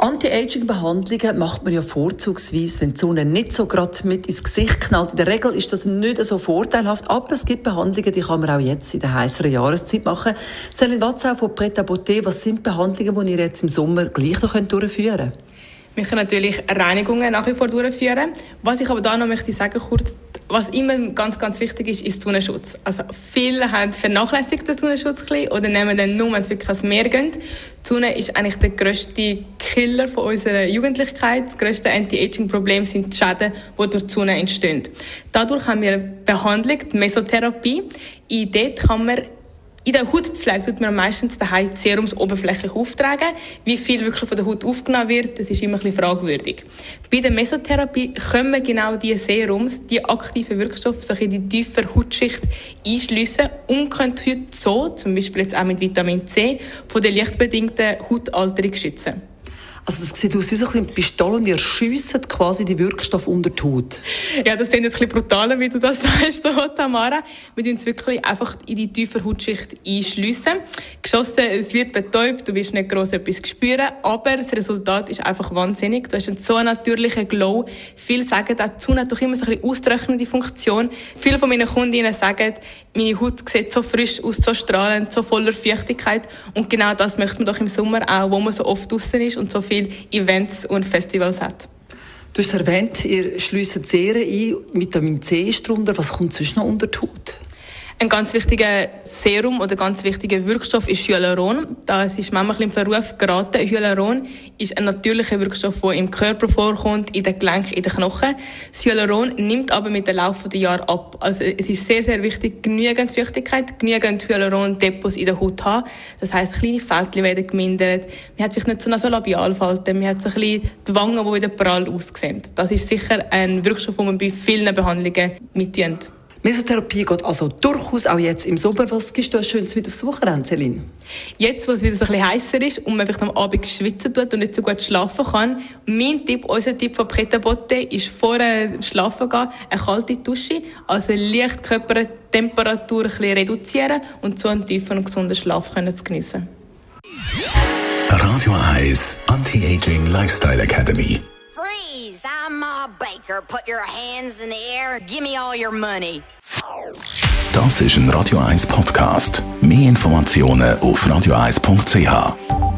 Anti-Aging-Behandlungen macht man ja vorzugsweise, wenn die Sonne nicht so gerade mit ins Gesicht knallt. In der Regel ist das nicht so vorteilhaft, aber es gibt Behandlungen, die kann man auch jetzt in der heißeren Jahreszeit machen. Selin Watzau von Preta Botte, was sind Behandlungen, die ihr jetzt im Sommer gleich noch durchführen könnt? Wir können natürlich Reinigungen nach wie vor durchführen. Was ich aber da noch möchte sagen, kurz, was immer ganz, ganz wichtig ist, ist Sonnenschutz. Also viele haben vernachlässigt den Sonnenschutz oder nehmen den nur, wenn es wirklich ans Meer geht. Die Sonne ist eigentlich der grösste Killer von unserer Jugendlichkeit. Das grösste Anti-Aging-Problem sind die Schäden, die durch die Sonne entstehen. Dadurch haben wir Behandlung, die Mesotherapie. In dort kann man in der Hautpflege tut man meistens daheim Serums oberflächlich auftragen. Wie viel wirklich von der Haut aufgenommen wird, das ist immer ein bisschen fragwürdig. Bei der Mesotherapie können genau diese Serums, die aktiven Wirkstoffe, so in die tiefe Hautschicht einschliessen und können die Haut so, zum Beispiel jetzt auch mit Vitamin C, von der lichtbedingten Hautalterung schützen. Also das sieht aus wie so eine Pistole und ihr schiesst quasi die Wirkstoff unter die Haut. Ja, das klingt jetzt ein bisschen brutaler, wie du das sagst, Tamara. Wir tun es wirklich einfach in die tiefe Hautschicht einschliessen. Geschossen, es wird betäubt, du wirst nicht gross etwas spüren, aber das Resultat ist einfach wahnsinnig. Du hast einen so natürlichen Glow. Viele sagen, die Sonne hat doch immer so ein bisschen Funktion. Viele von meinen Kundinnen sagen, meine Haut sieht so frisch aus, so strahlend, so voller Feuchtigkeit. Und genau das möchte man doch im Sommer auch, wo man so oft draußen ist und so viele Events und Festivals hat. Du hast erwähnt, ihr schließt Serien ein, Vitamin C ist drunter. Was kommt sonst noch unter die Haut? Ein ganz wichtiger Serum oder ganz wichtiger Wirkstoff ist Hyaluron. Das ist manchmal im Verruf geraten. Hyaluron ist ein natürlicher Wirkstoff, der im Körper vorkommt, in den Gelenken, in den Knochen. Das Hyaluron nimmt aber mit dem Laufe der Jahre ab. Also es ist sehr, sehr wichtig, genügend Feuchtigkeit, genügend Hyaluron-Depots in der Haut zu haben. Das heisst, kleine Fältchen werden gemindert. Man hat vielleicht nicht so Nasolabialfalten, man hat so ein bisschen die Wangen, die wieder prall aussehen. Das ist sicher ein Wirkstoff, den man bei vielen Behandlungen mitnimmt. Mesotherapie geht also durchaus auch jetzt im Sommer. Was gibst du Schönes mit aufs Wochenende, Celine? Jetzt, wo es wieder so ein bisschen heißer ist und man vielleicht am Abend schwitzen tut und nicht so gut schlafen kann, mein Tipp, unser Tipp von Preta Botte ist vor dem Schlafen gehen eine kalte Dusche, also leicht Körpertemperatur ein bisschen reduzieren und so einen tiefen und gesunden Schlaf können zu geniessen. Radio 1 Anti-Aging Lifestyle Academy Freeze! I'm Ma Baker. Put your hands in the air. Give me all your money. Das ist ein Radio 1 Podcast. Mehr Informationen auf radio1.ch.